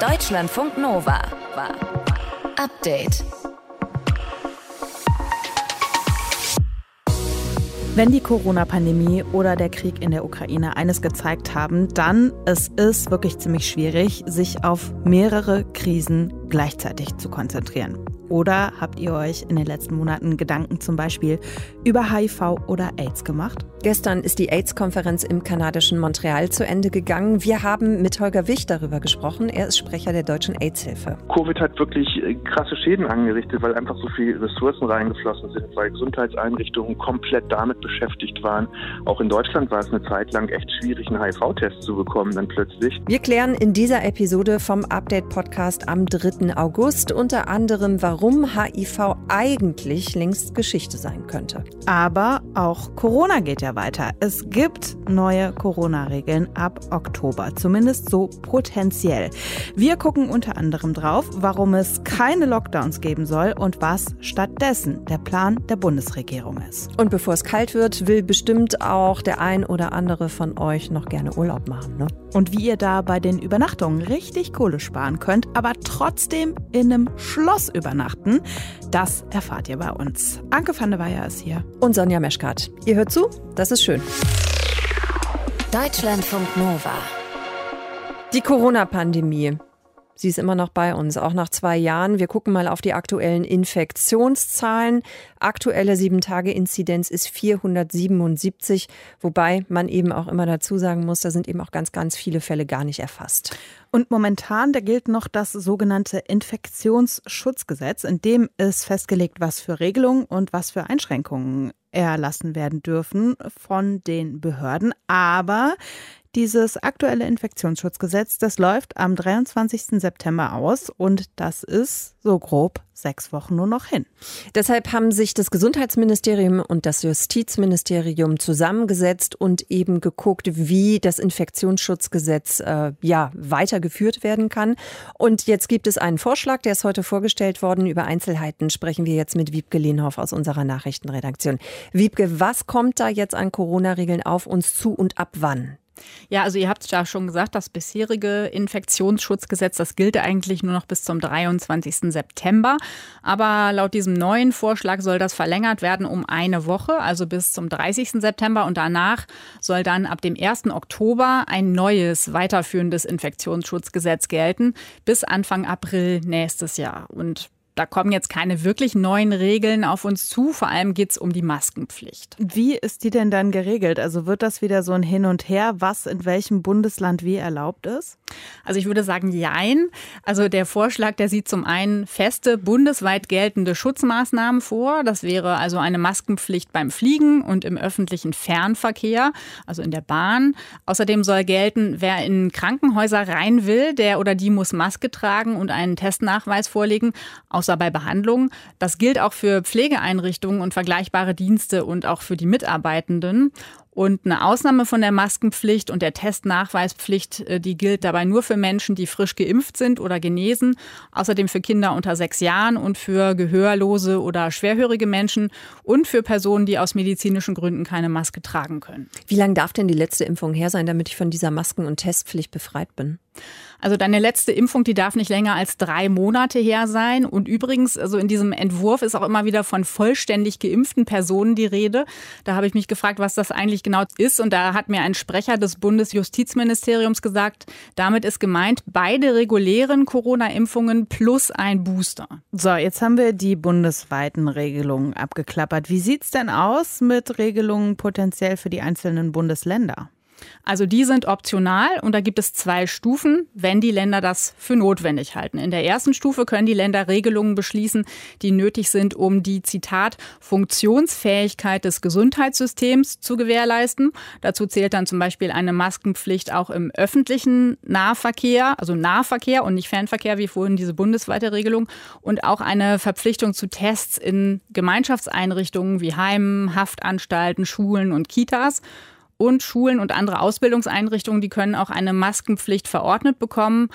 Deutschlandfunk Nova. Update. Wenn die Corona-Pandemie oder der Krieg in der Ukraine eines gezeigt haben, dann es ist wirklich ziemlich schwierig, sich auf mehrere Krisen gleichzeitig zu konzentrieren. Oder habt ihr euch in den letzten Monaten Gedanken zum Beispiel über HIV oder AIDS gemacht? Gestern ist die AIDS-Konferenz im kanadischen Montreal zu Ende gegangen. Wir haben mit Holger Wicht darüber gesprochen. Er ist Sprecher der deutschen AIDS-Hilfe. Covid hat wirklich äh, krasse Schäden angerichtet, weil einfach so viele Ressourcen reingeflossen sind, weil Gesundheitseinrichtungen komplett damit beschäftigt waren. Auch in Deutschland war es eine Zeit lang echt schwierig, einen HIV-Test zu bekommen, dann plötzlich. Wir klären in dieser Episode vom Update-Podcast am 3. August unter anderem, warum HIV eigentlich längst Geschichte sein könnte. Aber auch Corona geht ja ja weiter. Es gibt neue Corona-Regeln ab Oktober, zumindest so potenziell. Wir gucken unter anderem drauf, warum es keine Lockdowns geben soll und was stattdessen der Plan der Bundesregierung ist. Und bevor es kalt wird, will bestimmt auch der ein oder andere von euch noch gerne Urlaub machen. Ne? Und wie ihr da bei den Übernachtungen richtig Kohle sparen könnt, aber trotzdem in einem Schloss übernachten, das erfahrt ihr bei uns. Anke van der Weyer ist hier. Und Sonja Meschkat. Ihr hört zu? Das ist schön. Deutschlandfunk Nova. Die Corona-Pandemie. Sie ist immer noch bei uns, auch nach zwei Jahren. Wir gucken mal auf die aktuellen Infektionszahlen. Aktuelle 7-Tage-Inzidenz ist 477, wobei man eben auch immer dazu sagen muss, da sind eben auch ganz, ganz viele Fälle gar nicht erfasst. Und momentan, da gilt noch das sogenannte Infektionsschutzgesetz, in dem ist festgelegt, was für Regelungen und was für Einschränkungen erlassen werden dürfen von den Behörden. Aber dieses aktuelle Infektionsschutzgesetz, das läuft am 23. September aus und das ist so grob sechs Wochen nur noch hin. Deshalb haben sich das Gesundheitsministerium und das Justizministerium zusammengesetzt und eben geguckt, wie das Infektionsschutzgesetz äh, ja weitergeführt werden kann. Und jetzt gibt es einen Vorschlag, der ist heute vorgestellt worden. Über Einzelheiten sprechen wir jetzt mit Wiebke Lehnhoff aus unserer Nachrichtenredaktion. Wiebke, was kommt da jetzt an Corona-Regeln auf uns zu und ab wann? Ja, also ihr habt es ja schon gesagt, das bisherige Infektionsschutzgesetz, das gilt eigentlich nur noch bis zum 23. September. Aber laut diesem neuen Vorschlag soll das verlängert werden um eine Woche, also bis zum 30. September. Und danach soll dann ab dem 1. Oktober ein neues, weiterführendes Infektionsschutzgesetz gelten, bis Anfang April nächstes Jahr. Und da kommen jetzt keine wirklich neuen Regeln auf uns zu. Vor allem geht es um die Maskenpflicht. Wie ist die denn dann geregelt? Also wird das wieder so ein Hin und Her, was in welchem Bundesland wie erlaubt ist? Also ich würde sagen, jein. Also der Vorschlag, der sieht zum einen feste, bundesweit geltende Schutzmaßnahmen vor. Das wäre also eine Maskenpflicht beim Fliegen und im öffentlichen Fernverkehr, also in der Bahn. Außerdem soll gelten, wer in Krankenhäuser rein will, der oder die muss Maske tragen und einen Testnachweis vorlegen. Aus außer bei Behandlungen. Das gilt auch für Pflegeeinrichtungen und vergleichbare Dienste und auch für die Mitarbeitenden. Und eine Ausnahme von der Maskenpflicht und der Testnachweispflicht, äh, die gilt dabei nur für Menschen, die frisch geimpft sind oder genesen. Außerdem für Kinder unter sechs Jahren und für gehörlose oder schwerhörige Menschen und für Personen, die aus medizinischen Gründen keine Maske tragen können. Wie lange darf denn die letzte Impfung her sein, damit ich von dieser Masken- und Testpflicht befreit bin? Also deine letzte Impfung, die darf nicht länger als drei Monate her sein. Und übrigens, also in diesem Entwurf ist auch immer wieder von vollständig geimpften Personen die Rede. Da habe ich mich gefragt, was das eigentlich genau ist. Und da hat mir ein Sprecher des Bundesjustizministeriums gesagt, damit ist gemeint beide regulären Corona-Impfungen plus ein Booster. So, jetzt haben wir die bundesweiten Regelungen abgeklappert. Wie sieht es denn aus mit Regelungen potenziell für die einzelnen Bundesländer? Also die sind optional und da gibt es zwei Stufen, wenn die Länder das für notwendig halten. In der ersten Stufe können die Länder Regelungen beschließen, die nötig sind, um die Zitat Funktionsfähigkeit des Gesundheitssystems zu gewährleisten. Dazu zählt dann zum Beispiel eine Maskenpflicht auch im öffentlichen Nahverkehr, also Nahverkehr und nicht Fernverkehr, wie vorhin diese bundesweite Regelung, und auch eine Verpflichtung zu Tests in Gemeinschaftseinrichtungen wie Heimen, Haftanstalten, Schulen und Kitas. Und Schulen und andere Ausbildungseinrichtungen, die können auch eine Maskenpflicht verordnet bekommen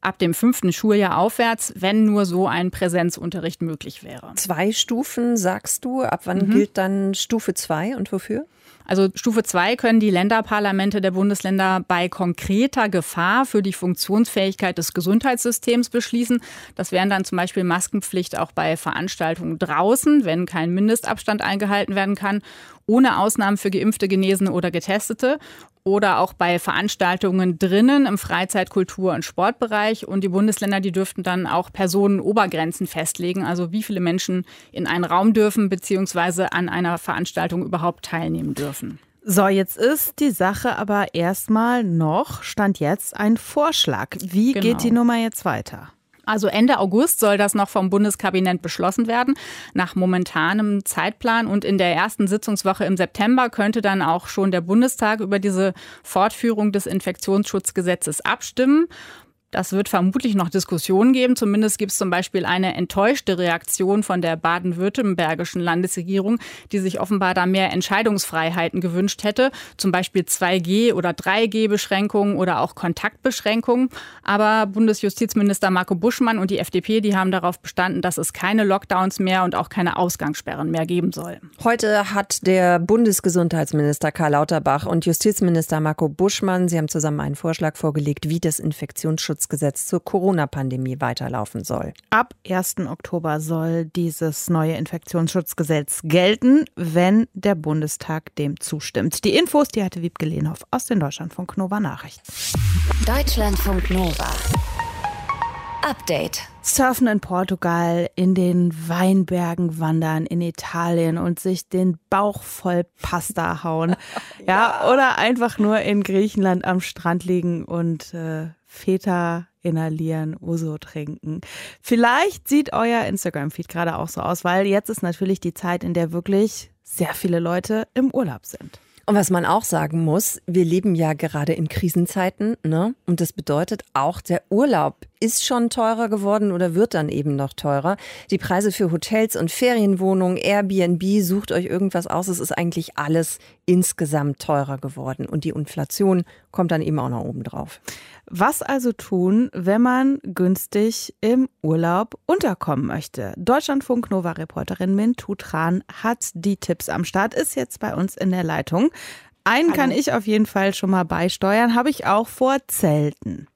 ab dem fünften Schuljahr aufwärts, wenn nur so ein Präsenzunterricht möglich wäre. Zwei Stufen sagst du. Ab wann mhm. gilt dann Stufe zwei und wofür? Also Stufe 2 können die Länderparlamente der Bundesländer bei konkreter Gefahr für die Funktionsfähigkeit des Gesundheitssystems beschließen. Das wären dann zum Beispiel Maskenpflicht auch bei Veranstaltungen draußen, wenn kein Mindestabstand eingehalten werden kann, ohne Ausnahmen für Geimpfte, Genesene oder Getestete oder auch bei Veranstaltungen drinnen im Freizeit-, Kultur- und Sportbereich. Und die Bundesländer, die dürften dann auch Personenobergrenzen festlegen, also wie viele Menschen in einen Raum dürfen beziehungsweise an einer Veranstaltung überhaupt teilnehmen dürfen. So, jetzt ist die Sache aber erstmal noch, stand jetzt ein Vorschlag. Wie genau. geht die Nummer jetzt weiter? Also Ende August soll das noch vom Bundeskabinett beschlossen werden, nach momentanem Zeitplan. Und in der ersten Sitzungswoche im September könnte dann auch schon der Bundestag über diese Fortführung des Infektionsschutzgesetzes abstimmen. Das wird vermutlich noch Diskussionen geben. Zumindest gibt es zum Beispiel eine enttäuschte Reaktion von der baden-württembergischen Landesregierung, die sich offenbar da mehr Entscheidungsfreiheiten gewünscht hätte. Zum Beispiel 2G- oder 3G-Beschränkungen oder auch Kontaktbeschränkungen. Aber Bundesjustizminister Marco Buschmann und die FDP, die haben darauf bestanden, dass es keine Lockdowns mehr und auch keine Ausgangssperren mehr geben soll. Heute hat der Bundesgesundheitsminister Karl Lauterbach und Justizminister Marco Buschmann, sie haben zusammen einen Vorschlag vorgelegt, wie das Infektionsschutz Datenschutzgesetz zur Corona-Pandemie weiterlaufen soll. Ab 1. Oktober soll dieses neue Infektionsschutzgesetz gelten, wenn der Bundestag dem zustimmt. Die Infos, die hatte Wiebke Lehnhoff aus den Deutschlandfunk Nova Nachrichten. Deutschlandfunk Nova. Update. Surfen in Portugal, in den Weinbergen wandern, in Italien und sich den Bauch voll Pasta hauen. ja. ja, oder einfach nur in Griechenland am Strand liegen und äh, Feta inhalieren, Uso trinken. Vielleicht sieht euer Instagram-Feed gerade auch so aus, weil jetzt ist natürlich die Zeit, in der wirklich sehr viele Leute im Urlaub sind. Und was man auch sagen muss, wir leben ja gerade in Krisenzeiten, ne? Und das bedeutet auch, der Urlaub ist schon teurer geworden oder wird dann eben noch teurer. Die Preise für Hotels und Ferienwohnungen, Airbnb, sucht euch irgendwas aus. Es ist eigentlich alles insgesamt teurer geworden. Und die Inflation kommt dann eben auch noch oben drauf. Was also tun, wenn man günstig im Urlaub unterkommen möchte? Deutschlandfunk Nova Reporterin Min Tutran hat die Tipps am Start, ist jetzt bei uns in der Leitung. Einen Hallo. kann ich auf jeden Fall schon mal beisteuern, habe ich auch vor Zelten.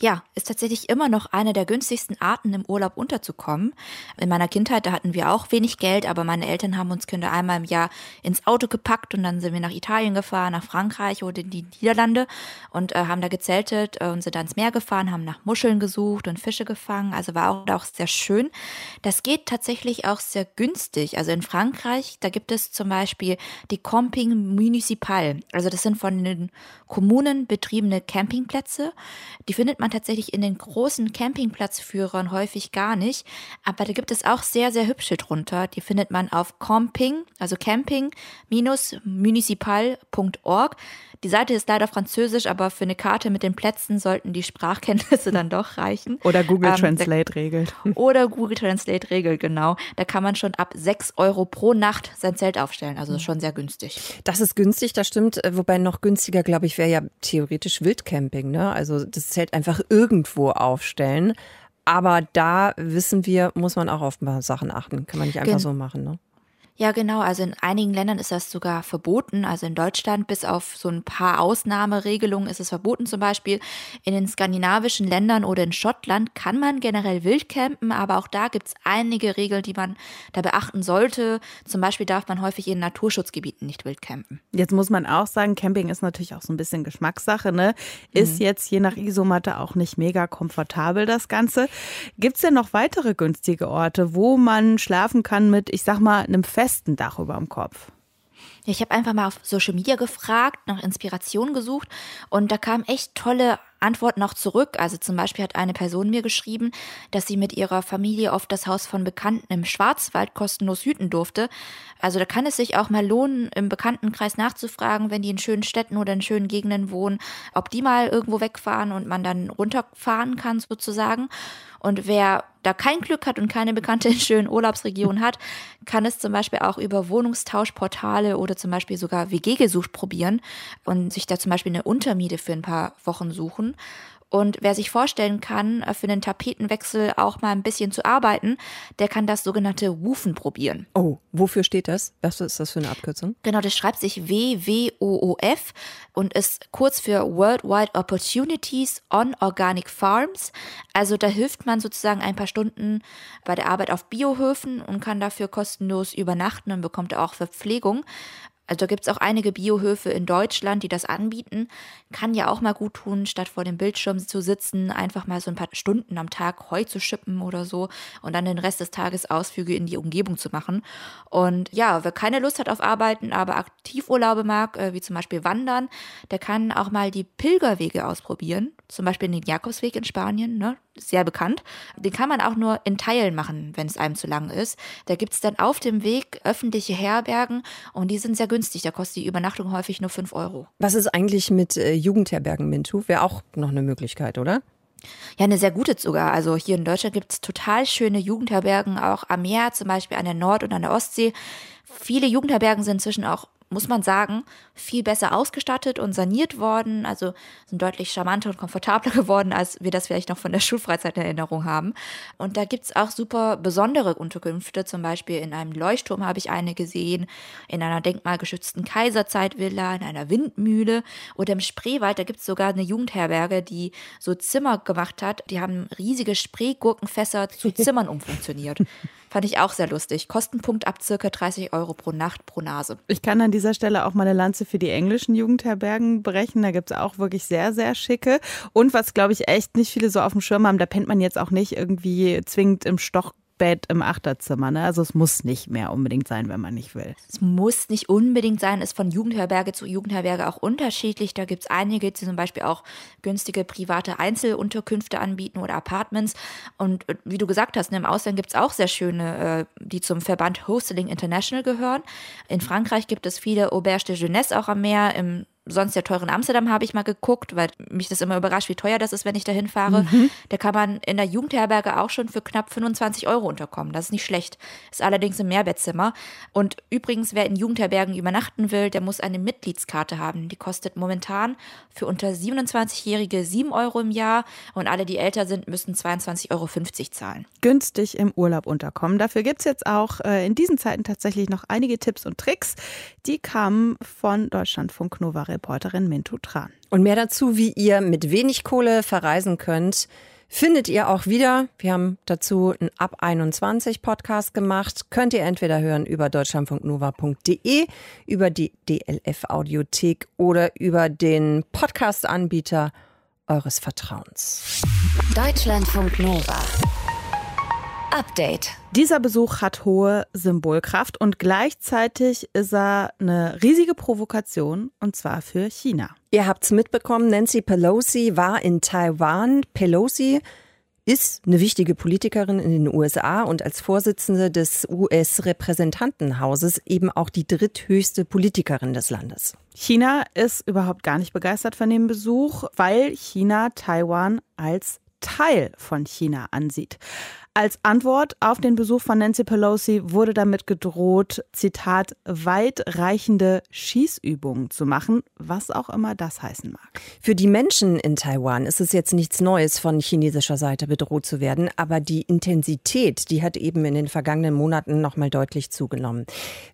Ja, ist tatsächlich immer noch eine der günstigsten Arten, im Urlaub unterzukommen. In meiner Kindheit, da hatten wir auch wenig Geld, aber meine Eltern haben uns Kinder einmal im Jahr ins Auto gepackt und dann sind wir nach Italien gefahren, nach Frankreich oder in die Niederlande und äh, haben da gezeltet äh, und sind dann ins Meer gefahren, haben nach Muscheln gesucht und Fische gefangen. Also war auch, auch sehr schön. Das geht tatsächlich auch sehr günstig. Also in Frankreich, da gibt es zum Beispiel die Camping Municipal. Also das sind von den Kommunen betriebene Campingplätze. Die findet man tatsächlich in den großen Campingplatzführern häufig gar nicht. Aber da gibt es auch sehr, sehr hübsche drunter. Die findet man auf camping, also camping-municipal.org. Die Seite ist leider französisch, aber für eine Karte mit den Plätzen sollten die Sprachkenntnisse dann doch reichen. Oder Google ähm, Translate regelt. Oder Google Translate regelt, genau. Da kann man schon ab 6 Euro pro Nacht sein Zelt aufstellen. Also schon sehr günstig. Das ist günstig, das stimmt. Wobei noch günstiger, glaube ich, wäre ja theoretisch Wildcamping. Ne? Also das Zelt einfach irgendwo aufstellen. Aber da wissen wir, muss man auch auf ein paar Sachen achten. Kann man nicht einfach Gen so machen. Ne? Ja, genau. Also in einigen Ländern ist das sogar verboten. Also in Deutschland bis auf so ein paar Ausnahmeregelungen ist es verboten. Zum Beispiel in den skandinavischen Ländern oder in Schottland kann man generell wild campen, aber auch da gibt es einige Regeln, die man da beachten sollte. Zum Beispiel darf man häufig in Naturschutzgebieten nicht wild campen. Jetzt muss man auch sagen, Camping ist natürlich auch so ein bisschen Geschmackssache. Ne? Ist mhm. jetzt je nach Isomatte auch nicht mega komfortabel das Ganze. Gibt es denn noch weitere günstige Orte, wo man schlafen kann mit, ich sag mal, einem Fest festen Dach über dem Kopf? Ich habe einfach mal auf Social Media gefragt, nach Inspiration gesucht und da kamen echt tolle Antworten auch zurück. Also zum Beispiel hat eine Person mir geschrieben, dass sie mit ihrer Familie oft das Haus von Bekannten im Schwarzwald kostenlos hüten durfte. Also da kann es sich auch mal lohnen, im Bekanntenkreis nachzufragen, wenn die in schönen Städten oder in schönen Gegenden wohnen, ob die mal irgendwo wegfahren und man dann runterfahren kann sozusagen. Und wer da kein Glück hat und keine bekannte schönen Urlaubsregion hat, kann es zum Beispiel auch über Wohnungstauschportale oder zum Beispiel sogar WG gesucht probieren und sich da zum Beispiel eine Untermiete für ein paar Wochen suchen. Und wer sich vorstellen kann, äh, für einen Tapetenwechsel auch mal ein bisschen zu arbeiten, der kann das sogenannte Wufen probieren. Oh, wofür steht das? Was ist das für eine Abkürzung? Genau, das schreibt sich W-W-O-O-F und ist kurz für Worldwide Opportunities on Organic Farms. Also da hilft man sozusagen ein paar Stunden bei der Arbeit auf Biohöfen und kann dafür kostenlos übernachten und bekommt auch Verpflegung. Also da gibt es auch einige Biohöfe in Deutschland, die das anbieten. Kann ja auch mal gut tun, statt vor dem Bildschirm zu sitzen, einfach mal so ein paar Stunden am Tag Heu zu schippen oder so und dann den Rest des Tages Ausflüge in die Umgebung zu machen. Und ja, wer keine Lust hat auf Arbeiten, aber Aktivurlaube mag, äh, wie zum Beispiel Wandern, der kann auch mal die Pilgerwege ausprobieren. Zum Beispiel den Jakobsweg in Spanien, ne? sehr bekannt. Den kann man auch nur in Teilen machen, wenn es einem zu lang ist. Da gibt es dann auf dem Weg öffentliche Herbergen und die sind sehr günstig. Da kostet die Übernachtung häufig nur 5 Euro. Was ist eigentlich mit äh, Jugendherbergen, Mintu? Wäre auch noch eine Möglichkeit, oder? Ja, eine sehr gute sogar. Also hier in Deutschland gibt es total schöne Jugendherbergen, auch am Meer, zum Beispiel an der Nord- und an der Ostsee. Viele Jugendherbergen sind inzwischen auch muss man sagen, viel besser ausgestattet und saniert worden. Also sind deutlich charmanter und komfortabler geworden, als wir das vielleicht noch von der Schulfreizeit in Erinnerung haben. Und da gibt es auch super besondere Unterkünfte. Zum Beispiel in einem Leuchtturm habe ich eine gesehen, in einer denkmalgeschützten Kaiserzeitvilla, in einer Windmühle oder im Spreewald. Da gibt es sogar eine Jugendherberge, die so Zimmer gemacht hat. Die haben riesige Spreegurkenfässer zu Zimmern umfunktioniert. Fand ich auch sehr lustig. Kostenpunkt ab circa 30 Euro pro Nacht pro Nase. Ich kann an dieser Stelle auch mal eine Lanze für die englischen Jugendherbergen brechen. Da gibt es auch wirklich sehr, sehr schicke. Und was, glaube ich, echt nicht viele so auf dem Schirm haben, da pennt man jetzt auch nicht irgendwie zwingend im Stock Bett im Achterzimmer. Ne? Also es muss nicht mehr unbedingt sein, wenn man nicht will. Es muss nicht unbedingt sein, ist von Jugendherberge zu Jugendherberge auch unterschiedlich. Da gibt es einige, die zum Beispiel auch günstige private Einzelunterkünfte anbieten oder Apartments. Und äh, wie du gesagt hast, ne, im Ausland gibt es auch sehr schöne, äh, die zum Verband Hosteling International gehören. In Frankreich gibt es viele Auberge de Jeunesse auch am Meer. Im sonst ja teuren Amsterdam habe ich mal geguckt, weil mich das immer überrascht, wie teuer das ist, wenn ich da hinfahre. Mhm. Da kann man in der Jugendherberge auch schon für knapp 25 Euro unterkommen. Das ist nicht schlecht. Ist allerdings ein Mehrbettzimmer. Und übrigens, wer in Jugendherbergen übernachten will, der muss eine Mitgliedskarte haben. Die kostet momentan für unter 27-Jährige 7 Euro im Jahr und alle, die älter sind, müssen 22,50 Euro zahlen. Günstig im Urlaub unterkommen. Dafür gibt es jetzt auch äh, in diesen Zeiten tatsächlich noch einige Tipps und Tricks. Die kamen von Deutschlandfunk Nova Reporterin Mintu Tran. Und mehr dazu, wie ihr mit wenig Kohle verreisen könnt, findet ihr auch wieder. Wir haben dazu einen Ab 21 Podcast gemacht. Könnt ihr entweder hören über deutschlandfunknova.de, über die DLF Audiothek oder über den Podcast-Anbieter eures Vertrauens. Deutschlandfunk Nova. Update. Dieser Besuch hat hohe Symbolkraft und gleichzeitig ist er eine riesige Provokation und zwar für China. Ihr habt's mitbekommen, Nancy Pelosi war in Taiwan. Pelosi ist eine wichtige Politikerin in den USA und als Vorsitzende des US-Repräsentantenhauses eben auch die dritthöchste Politikerin des Landes. China ist überhaupt gar nicht begeistert von dem Besuch, weil China Taiwan als Teil von China ansieht. Als Antwort auf den Besuch von Nancy Pelosi wurde damit gedroht, Zitat, weitreichende Schießübungen zu machen, was auch immer das heißen mag. Für die Menschen in Taiwan ist es jetzt nichts Neues, von chinesischer Seite bedroht zu werden, aber die Intensität, die hat eben in den vergangenen Monaten nochmal deutlich zugenommen.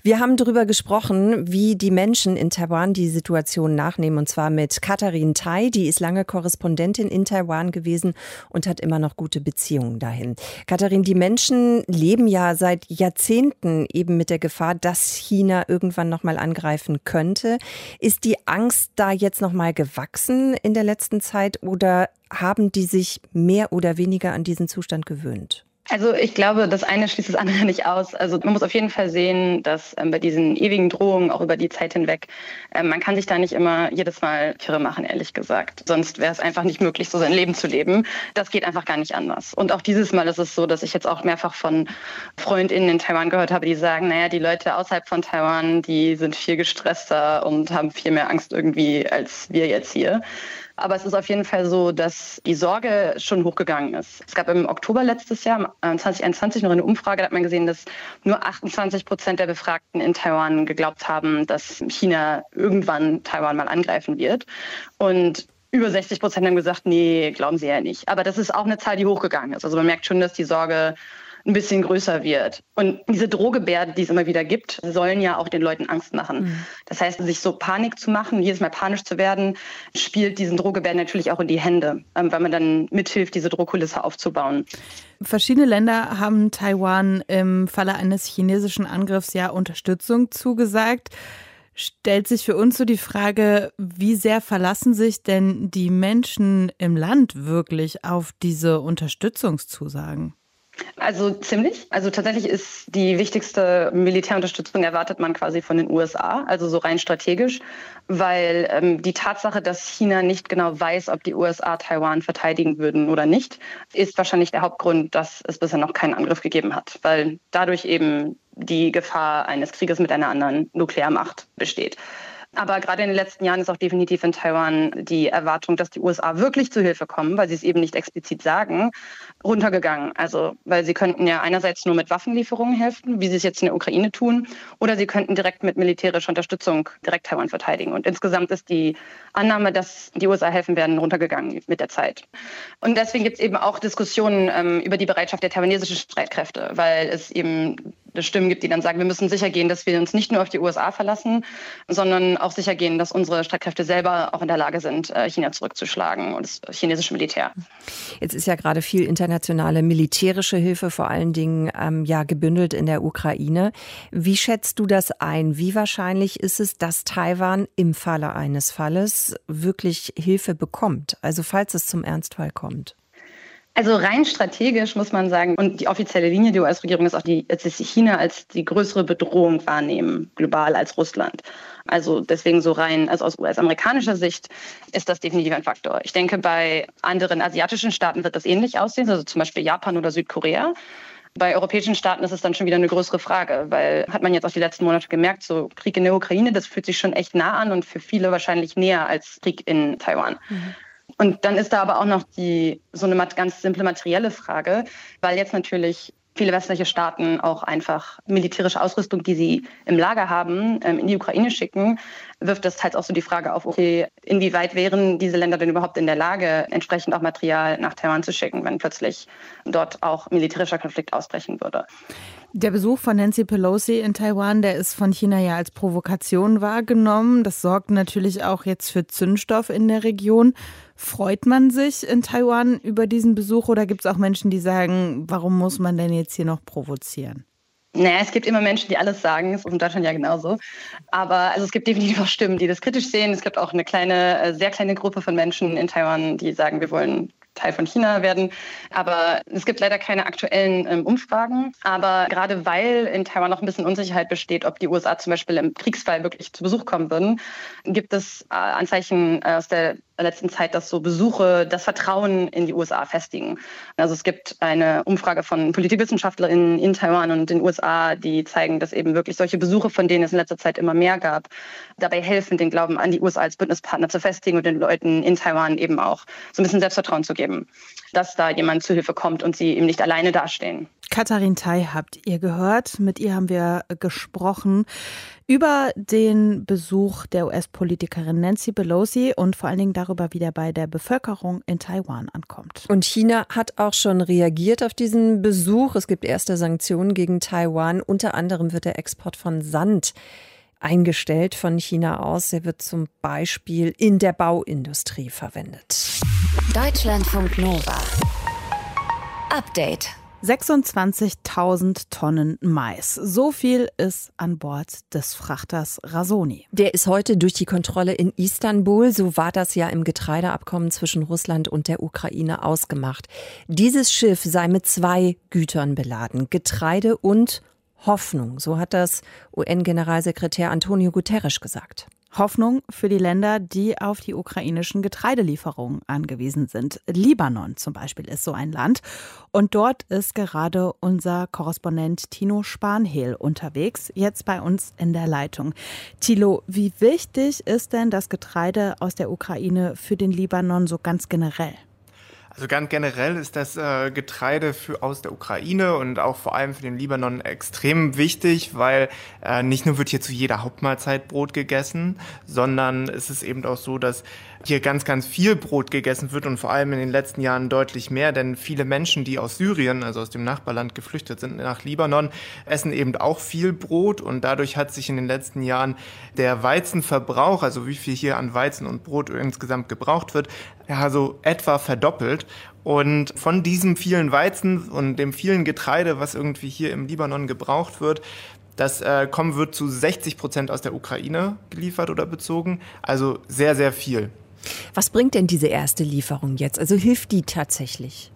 Wir haben darüber gesprochen, wie die Menschen in Taiwan die Situation nachnehmen, und zwar mit Katharin Tai, die ist lange Korrespondentin in Taiwan gewesen und hat immer noch gute Beziehungen dahin. Katharin, die Menschen leben ja seit Jahrzehnten eben mit der Gefahr, dass China irgendwann nochmal angreifen könnte. Ist die Angst da jetzt nochmal gewachsen in der letzten Zeit oder haben die sich mehr oder weniger an diesen Zustand gewöhnt? Also ich glaube, das eine schließt das andere nicht aus. Also man muss auf jeden Fall sehen, dass ähm, bei diesen ewigen Drohungen auch über die Zeit hinweg, ähm, man kann sich da nicht immer jedes Mal kirre machen, ehrlich gesagt. Sonst wäre es einfach nicht möglich, so sein Leben zu leben. Das geht einfach gar nicht anders. Und auch dieses Mal ist es so, dass ich jetzt auch mehrfach von FreundInnen in Taiwan gehört habe, die sagen, naja, die Leute außerhalb von Taiwan, die sind viel gestresster und haben viel mehr Angst irgendwie als wir jetzt hier. Aber es ist auf jeden Fall so, dass die Sorge schon hochgegangen ist. Es gab im Oktober letztes Jahr, 2021, noch eine Umfrage, da hat man gesehen, dass nur 28 Prozent der Befragten in Taiwan geglaubt haben, dass China irgendwann Taiwan mal angreifen wird. Und über 60 Prozent haben gesagt, nee, glauben sie ja nicht. Aber das ist auch eine Zahl, die hochgegangen ist. Also man merkt schon, dass die Sorge ein bisschen größer wird. Und diese Drohgebärden, die es immer wieder gibt, sollen ja auch den Leuten Angst machen. Mhm. Das heißt, sich so Panik zu machen, jedes Mal panisch zu werden, spielt diesen Drohgebärden natürlich auch in die Hände, ähm, weil man dann mithilft, diese Drohkulisse aufzubauen. Verschiedene Länder haben Taiwan im Falle eines chinesischen Angriffs ja Unterstützung zugesagt stellt sich für uns so die Frage, wie sehr verlassen sich denn die Menschen im Land wirklich auf diese Unterstützungszusagen? Also ziemlich. Also tatsächlich ist die wichtigste Militärunterstützung erwartet man quasi von den USA, also so rein strategisch, weil ähm, die Tatsache, dass China nicht genau weiß, ob die USA Taiwan verteidigen würden oder nicht, ist wahrscheinlich der Hauptgrund, dass es bisher noch keinen Angriff gegeben hat, weil dadurch eben die Gefahr eines Krieges mit einer anderen Nuklearmacht besteht. Aber gerade in den letzten Jahren ist auch definitiv in Taiwan die Erwartung, dass die USA wirklich zu Hilfe kommen, weil sie es eben nicht explizit sagen, runtergegangen. Also, weil sie könnten ja einerseits nur mit Waffenlieferungen helfen, wie sie es jetzt in der Ukraine tun, oder sie könnten direkt mit militärischer Unterstützung direkt Taiwan verteidigen. Und insgesamt ist die Annahme, dass die USA helfen werden, runtergegangen mit der Zeit. Und deswegen gibt es eben auch Diskussionen ähm, über die Bereitschaft der taiwanesischen Streitkräfte, weil es eben Stimmen gibt, die dann sagen, wir müssen sicher gehen, dass wir uns nicht nur auf die USA verlassen, sondern auch sicher gehen, dass unsere Streitkräfte selber auch in der Lage sind, äh, China zurückzuschlagen und das chinesische Militär. Jetzt ist ja gerade viel internationale militärische Hilfe vor allen Dingen ähm, ja gebündelt in der Ukraine. Wie schätzt du das ein? Wie wahrscheinlich ist es, dass Taiwan im Falle eines Falles wirklich Hilfe bekommt? Also falls es zum Ernstfall kommt? Also rein strategisch muss man sagen, und die offizielle Linie der US-Regierung ist auch, die, dass China als die größere Bedrohung wahrnehmen, global als Russland. Also deswegen so rein, also aus US-amerikanischer Sicht ist das definitiv ein Faktor. Ich denke, bei anderen asiatischen Staaten wird das ähnlich aussehen, also zum Beispiel Japan oder Südkorea. Bei europäischen Staaten ist es dann schon wieder eine größere Frage, weil hat man jetzt auch die letzten Monate gemerkt, so Krieg in der Ukraine, das fühlt sich schon echt nah an und für viele wahrscheinlich näher als Krieg in Taiwan. Mhm. Und dann ist da aber auch noch die so eine ganz simple materielle Frage, weil jetzt natürlich viele westliche Staaten auch einfach militärische Ausrüstung, die sie im Lager haben, ähm, in die Ukraine schicken, wirft das halt auch so die Frage auf, okay, inwieweit wären diese Länder denn überhaupt in der Lage, entsprechend auch Material nach Taiwan zu schicken, wenn plötzlich dort auch militärischer Konflikt ausbrechen würde. Der Besuch von Nancy Pelosi in Taiwan, der ist von China ja als Provokation wahrgenommen. Das sorgt natürlich auch jetzt für Zündstoff in der Region. Freut man sich in Taiwan über diesen Besuch oder gibt es auch Menschen, die sagen, warum muss man denn jetzt hier noch provozieren? Naja, es gibt immer Menschen, die alles sagen. Das ist in Deutschland ja genauso. Aber also es gibt definitiv auch Stimmen, die das kritisch sehen. Es gibt auch eine kleine, äh, sehr kleine Gruppe von Menschen in Taiwan, die sagen, wir wollen Teil von China werden. Aber es gibt leider keine aktuellen ähm, Umfragen. Aber gerade weil in Taiwan noch ein bisschen Unsicherheit besteht, ob die USA zum Beispiel im Kriegsfall wirklich zu Besuch kommen würden, gibt es äh, Anzeichen äh, aus der letzten Zeit, dass so Besuche das Vertrauen in die USA festigen. Also es gibt eine Umfrage von Politikwissenschaftlerinnen in Taiwan und den USA, die zeigen, dass eben wirklich solche Besuche, von denen es in letzter Zeit immer mehr gab, dabei helfen, den Glauben an die USA als Bündnispartner zu festigen und den Leuten in Taiwan eben auch so ein bisschen Selbstvertrauen zu geben, dass da jemand zu Hilfe kommt und sie eben nicht alleine dastehen. Katharin Tai habt ihr gehört. Mit ihr haben wir gesprochen über den Besuch der US-Politikerin Nancy Pelosi und vor allen Dingen darüber, wie der bei der Bevölkerung in Taiwan ankommt. Und China hat auch schon reagiert auf diesen Besuch. Es gibt erste Sanktionen gegen Taiwan. Unter anderem wird der Export von Sand eingestellt von China aus. Er wird zum Beispiel in der Bauindustrie verwendet. Deutschlandfunk Nova. Update. 26.000 Tonnen Mais. So viel ist an Bord des Frachters Rasoni. Der ist heute durch die Kontrolle in Istanbul. So war das ja im Getreideabkommen zwischen Russland und der Ukraine ausgemacht. Dieses Schiff sei mit zwei Gütern beladen. Getreide und Hoffnung. So hat das UN-Generalsekretär Antonio Guterres gesagt. Hoffnung für die Länder, die auf die ukrainischen Getreidelieferungen angewiesen sind. Libanon zum Beispiel ist so ein Land. Und dort ist gerade unser Korrespondent Tino Spanhehl unterwegs, jetzt bei uns in der Leitung. Tilo, wie wichtig ist denn das Getreide aus der Ukraine für den Libanon so ganz generell? Also ganz generell ist das äh, Getreide für, aus der Ukraine und auch vor allem für den Libanon extrem wichtig, weil äh, nicht nur wird hier zu jeder Hauptmahlzeit Brot gegessen, sondern es ist eben auch so, dass hier ganz, ganz viel Brot gegessen wird und vor allem in den letzten Jahren deutlich mehr, denn viele Menschen, die aus Syrien, also aus dem Nachbarland geflüchtet sind nach Libanon, essen eben auch viel Brot und dadurch hat sich in den letzten Jahren der Weizenverbrauch, also wie viel hier an Weizen und Brot insgesamt gebraucht wird, ja, so etwa verdoppelt. Und von diesem vielen Weizen und dem vielen Getreide, was irgendwie hier im Libanon gebraucht wird, das äh, kommen wird zu 60 Prozent aus der Ukraine geliefert oder bezogen. Also sehr, sehr viel. Was bringt denn diese erste Lieferung jetzt? Also hilft die tatsächlich?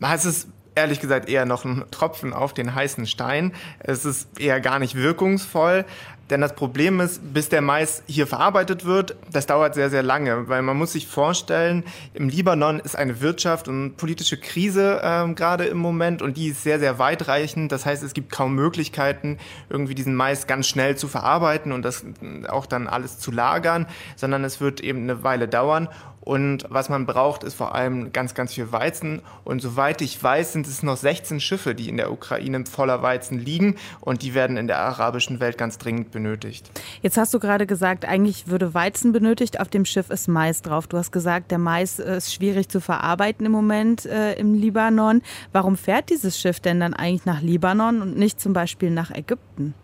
Es ist ehrlich gesagt eher noch ein Tropfen auf den heißen Stein. Es ist eher gar nicht wirkungsvoll. Denn das Problem ist, bis der Mais hier verarbeitet wird, das dauert sehr, sehr lange, weil man muss sich vorstellen, im Libanon ist eine Wirtschaft und politische Krise äh, gerade im Moment und die ist sehr, sehr weitreichend. Das heißt, es gibt kaum Möglichkeiten, irgendwie diesen Mais ganz schnell zu verarbeiten und das auch dann alles zu lagern, sondern es wird eben eine Weile dauern. Und was man braucht, ist vor allem ganz, ganz viel Weizen. Und soweit ich weiß, sind es noch 16 Schiffe, die in der Ukraine voller Weizen liegen. Und die werden in der arabischen Welt ganz dringend benötigt. Jetzt hast du gerade gesagt, eigentlich würde Weizen benötigt. Auf dem Schiff ist Mais drauf. Du hast gesagt, der Mais ist schwierig zu verarbeiten im Moment äh, im Libanon. Warum fährt dieses Schiff denn dann eigentlich nach Libanon und nicht zum Beispiel nach Ägypten?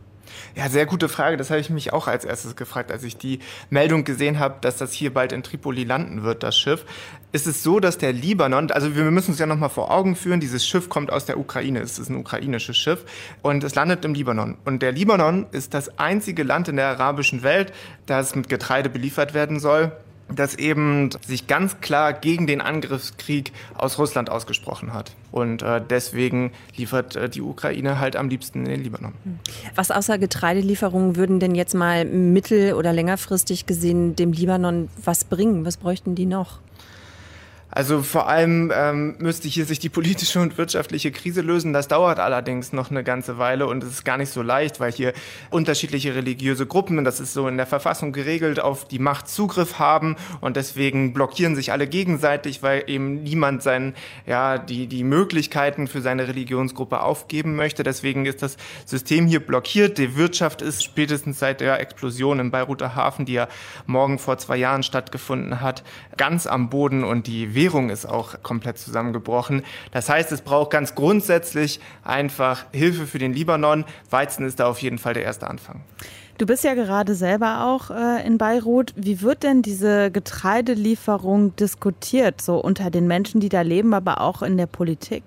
Ja, sehr gute Frage. Das habe ich mich auch als erstes gefragt, als ich die Meldung gesehen habe, dass das hier bald in Tripoli landen wird, das Schiff. Ist es so, dass der Libanon, also wir müssen uns ja nochmal vor Augen führen, dieses Schiff kommt aus der Ukraine, es ist ein ukrainisches Schiff und es landet im Libanon. Und der Libanon ist das einzige Land in der arabischen Welt, das mit Getreide beliefert werden soll das eben sich ganz klar gegen den Angriffskrieg aus Russland ausgesprochen hat. Und äh, deswegen liefert äh, die Ukraine halt am liebsten in den Libanon. Was außer Getreidelieferungen würden denn jetzt mal mittel- oder längerfristig gesehen dem Libanon was bringen? Was bräuchten die noch? Also vor allem ähm, müsste hier sich die politische und wirtschaftliche Krise lösen. Das dauert allerdings noch eine ganze Weile und es ist gar nicht so leicht, weil hier unterschiedliche religiöse Gruppen, das ist so in der Verfassung geregelt, auf die Macht Zugriff haben und deswegen blockieren sich alle gegenseitig, weil eben niemand sein, ja, die, die Möglichkeiten für seine Religionsgruppe aufgeben möchte. Deswegen ist das System hier blockiert. Die Wirtschaft ist spätestens seit der Explosion im Beiruter Hafen, die ja morgen vor zwei Jahren stattgefunden hat, ganz am Boden und die Währung ist auch komplett zusammengebrochen. Das heißt, es braucht ganz grundsätzlich einfach Hilfe für den Libanon. Weizen ist da auf jeden Fall der erste Anfang. Du bist ja gerade selber auch äh, in Beirut. Wie wird denn diese Getreidelieferung diskutiert, so unter den Menschen, die da leben, aber auch in der Politik?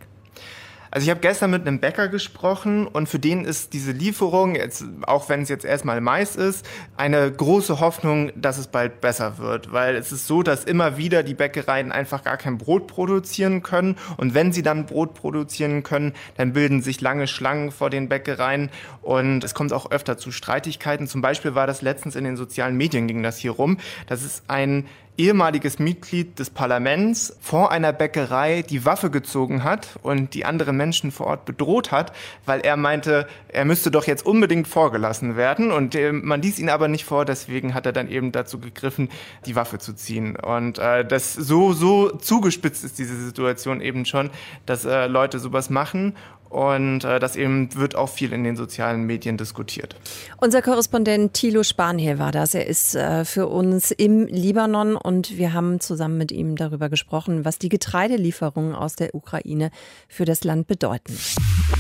Also ich habe gestern mit einem Bäcker gesprochen und für den ist diese Lieferung, jetzt, auch wenn es jetzt erstmal Mais ist, eine große Hoffnung, dass es bald besser wird. Weil es ist so, dass immer wieder die Bäckereien einfach gar kein Brot produzieren können. Und wenn sie dann Brot produzieren können, dann bilden sich lange Schlangen vor den Bäckereien. Und es kommt auch öfter zu Streitigkeiten. Zum Beispiel war das letztens in den sozialen Medien ging das hier rum. Das ist ein ehemaliges Mitglied des Parlaments vor einer Bäckerei die Waffe gezogen hat und die anderen Menschen vor Ort bedroht hat, weil er meinte, er müsste doch jetzt unbedingt vorgelassen werden und äh, man ließ ihn aber nicht vor, deswegen hat er dann eben dazu gegriffen, die Waffe zu ziehen. Und äh, das so so zugespitzt ist diese Situation eben schon, dass äh, Leute sowas machen und äh, das eben wird auch viel in den sozialen Medien diskutiert. Unser Korrespondent Thilo Spanhier war das. Er ist äh, für uns im Libanon und wir haben zusammen mit ihm darüber gesprochen, was die Getreidelieferungen aus der Ukraine für das Land bedeuten.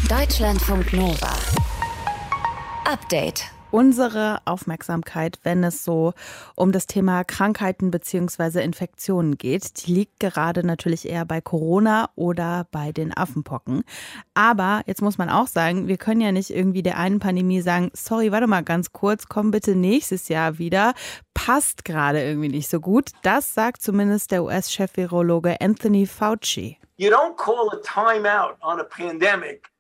Deutschlandfunk Nova. Update unsere Aufmerksamkeit, wenn es so um das Thema Krankheiten bzw. Infektionen geht. Die liegt gerade natürlich eher bei Corona oder bei den Affenpocken. Aber jetzt muss man auch sagen, wir können ja nicht irgendwie der einen Pandemie sagen, sorry, warte mal ganz kurz, komm bitte nächstes Jahr wieder. Passt gerade irgendwie nicht so gut. Das sagt zumindest der US-Chef-Virologe Anthony Fauci. You don't call a timeout on a pandemic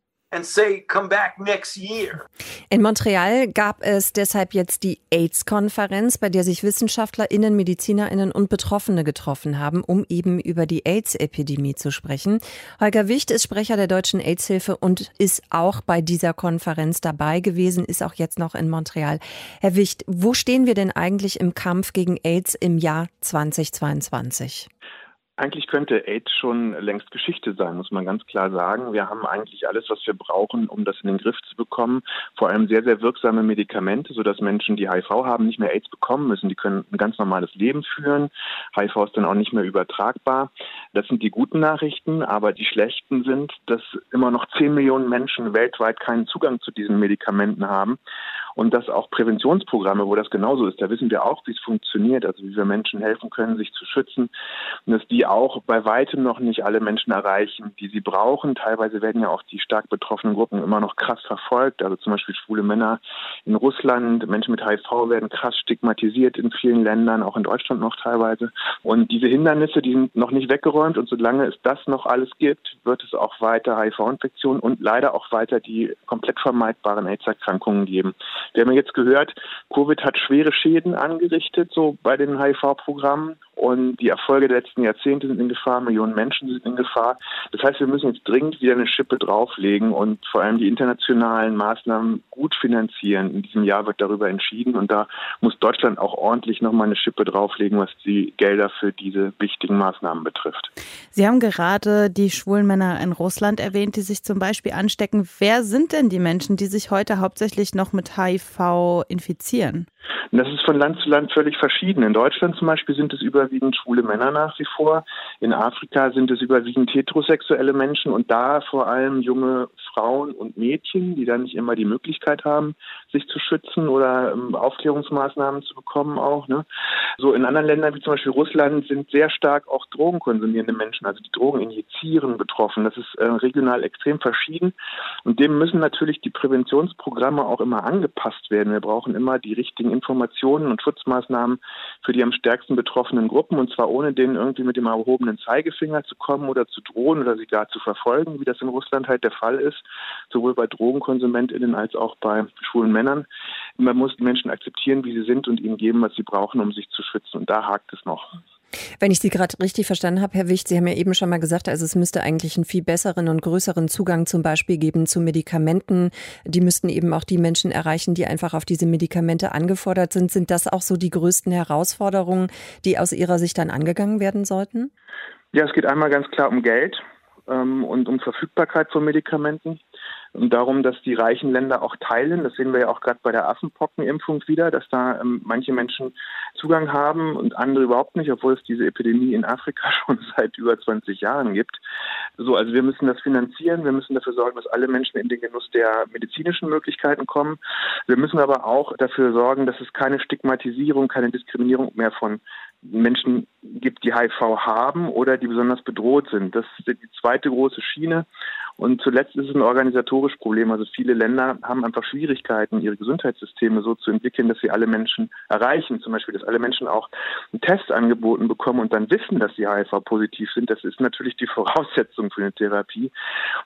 In Montreal gab es deshalb jetzt die AIDS-Konferenz, bei der sich WissenschaftlerInnen, MedizinerInnen und Betroffene getroffen haben, um eben über die AIDS-Epidemie zu sprechen. Holger Wicht ist Sprecher der Deutschen AIDS-Hilfe und ist auch bei dieser Konferenz dabei gewesen, ist auch jetzt noch in Montreal. Herr Wicht, wo stehen wir denn eigentlich im Kampf gegen AIDS im Jahr 2022? Eigentlich könnte AIDS schon längst Geschichte sein, muss man ganz klar sagen. Wir haben eigentlich alles, was wir brauchen, um das in den Griff zu bekommen. Vor allem sehr, sehr wirksame Medikamente, sodass Menschen, die HIV haben, nicht mehr AIDS bekommen müssen. Die können ein ganz normales Leben führen. HIV ist dann auch nicht mehr übertragbar. Das sind die guten Nachrichten, aber die schlechten sind, dass immer noch 10 Millionen Menschen weltweit keinen Zugang zu diesen Medikamenten haben und dass auch Präventionsprogramme, wo das genauso ist, da wissen wir auch, wie es funktioniert, also wie wir Menschen helfen können, sich zu schützen, und dass die auch bei weitem noch nicht alle Menschen erreichen, die sie brauchen. Teilweise werden ja auch die stark betroffenen Gruppen immer noch krass verfolgt, also zum Beispiel schwule Männer in Russland, Menschen mit HIV werden krass stigmatisiert in vielen Ländern, auch in Deutschland noch teilweise. Und diese Hindernisse, die sind noch nicht weggeräumt und solange es das noch alles gibt, wird es auch weiter HIV-Infektionen und leider auch weiter die komplett vermeidbaren AIDS-Erkrankungen geben. Wir haben jetzt gehört, Covid hat schwere Schäden angerichtet, so bei den HIV-Programmen. Und die Erfolge der letzten Jahrzehnte sind in Gefahr, Millionen Menschen sind in Gefahr. Das heißt, wir müssen jetzt dringend wieder eine Schippe drauflegen und vor allem die internationalen Maßnahmen gut finanzieren. In diesem Jahr wird darüber entschieden und da muss Deutschland auch ordentlich nochmal eine Schippe drauflegen, was die Gelder für diese wichtigen Maßnahmen betrifft. Sie haben gerade die schwulen Männer in Russland erwähnt, die sich zum Beispiel anstecken. Wer sind denn die Menschen, die sich heute hauptsächlich noch mit HIV infizieren? das ist von Land zu Land völlig verschieden. In Deutschland zum Beispiel sind es überwiegend schwule Männer nach wie vor. In Afrika sind es überwiegend heterosexuelle Menschen und da vor allem junge Frauen und Mädchen, die dann nicht immer die Möglichkeit haben, sich zu schützen oder ähm, Aufklärungsmaßnahmen zu bekommen auch. Ne? So in anderen Ländern wie zum Beispiel Russland sind sehr stark auch drogenkonsumierende Menschen, also die Drogen injizieren, betroffen. Das ist äh, regional extrem verschieden und dem müssen natürlich die Präventionsprogramme auch immer angepasst werden. Wir brauchen immer die richtigen Informationen und Schutzmaßnahmen für die am stärksten betroffenen Gruppen und zwar ohne denen irgendwie mit dem erhobenen Zeigefinger zu kommen oder zu drohen oder sie gar zu verfolgen, wie das in Russland halt der Fall ist, sowohl bei DrogenkonsumentInnen als auch bei schwulen Männern. Man muss die Menschen akzeptieren, wie sie sind und ihnen geben, was sie brauchen, um sich zu schützen. Und da hakt es noch. Wenn ich Sie gerade richtig verstanden habe, Herr Wicht, Sie haben ja eben schon mal gesagt, also es müsste eigentlich einen viel besseren und größeren Zugang zum Beispiel geben zu Medikamenten. Die müssten eben auch die Menschen erreichen, die einfach auf diese Medikamente angefordert sind. Sind das auch so die größten Herausforderungen, die aus Ihrer Sicht dann angegangen werden sollten? Ja, es geht einmal ganz klar um Geld ähm, und um Verfügbarkeit von Medikamenten darum, dass die reichen Länder auch teilen. Das sehen wir ja auch gerade bei der Affenpockenimpfung wieder, dass da ähm, manche Menschen Zugang haben und andere überhaupt nicht, obwohl es diese Epidemie in Afrika schon seit über 20 Jahren gibt. So, also wir müssen das finanzieren. Wir müssen dafür sorgen, dass alle Menschen in den Genuss der medizinischen Möglichkeiten kommen. Wir müssen aber auch dafür sorgen, dass es keine Stigmatisierung, keine Diskriminierung mehr von Menschen gibt, die HIV haben oder die besonders bedroht sind. Das ist die zweite große Schiene. Und zuletzt ist es ein organisatorisches Problem. Also viele Länder haben einfach Schwierigkeiten, ihre Gesundheitssysteme so zu entwickeln, dass sie alle Menschen erreichen. Zum Beispiel, dass alle Menschen auch einen Test angeboten bekommen und dann wissen, dass sie HIV-positiv sind. Das ist natürlich die Voraussetzung für eine Therapie.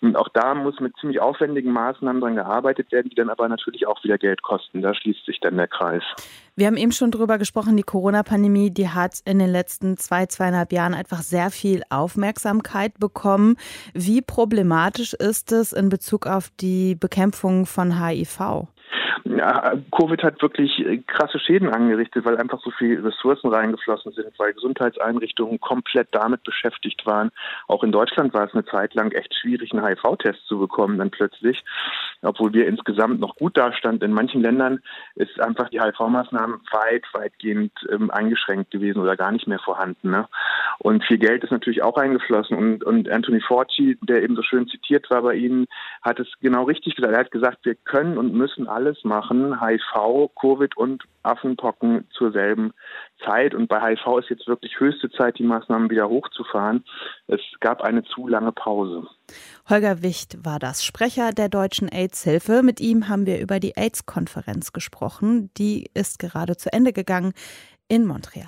Und auch da muss mit ziemlich aufwendigen Maßnahmen dran gearbeitet werden, die dann aber natürlich auch wieder Geld kosten. Da schließt sich dann der Kreis. Wir haben eben schon drüber gesprochen, die Corona-Pandemie, die hat in den letzten zwei, zweieinhalb Jahren einfach sehr viel Aufmerksamkeit bekommen. Wie problematisch ist es in Bezug auf die Bekämpfung von HIV? Covid hat wirklich äh, krasse Schäden angerichtet, weil einfach so viel Ressourcen reingeflossen sind, weil Gesundheitseinrichtungen komplett damit beschäftigt waren. Auch in Deutschland war es eine Zeit lang echt schwierig, einen HIV-Test zu bekommen, dann plötzlich, obwohl wir insgesamt noch gut dastanden. In manchen Ländern ist einfach die HIV-Maßnahmen weit, weitgehend ähm, eingeschränkt gewesen oder gar nicht mehr vorhanden. Ne? Und viel Geld ist natürlich auch eingeflossen. Und, und Anthony Fauci, der eben so schön zitiert war bei Ihnen, hat es genau richtig gesagt. Er hat gesagt, wir können und müssen alles machen, HIV, Covid und Affenpocken zur selben Zeit. Und bei HIV ist jetzt wirklich höchste Zeit, die Maßnahmen wieder hochzufahren. Es gab eine zu lange Pause. Holger Wicht war das Sprecher der Deutschen AIDS-Hilfe. Mit ihm haben wir über die AIDS-Konferenz gesprochen. Die ist gerade zu Ende gegangen in Montreal.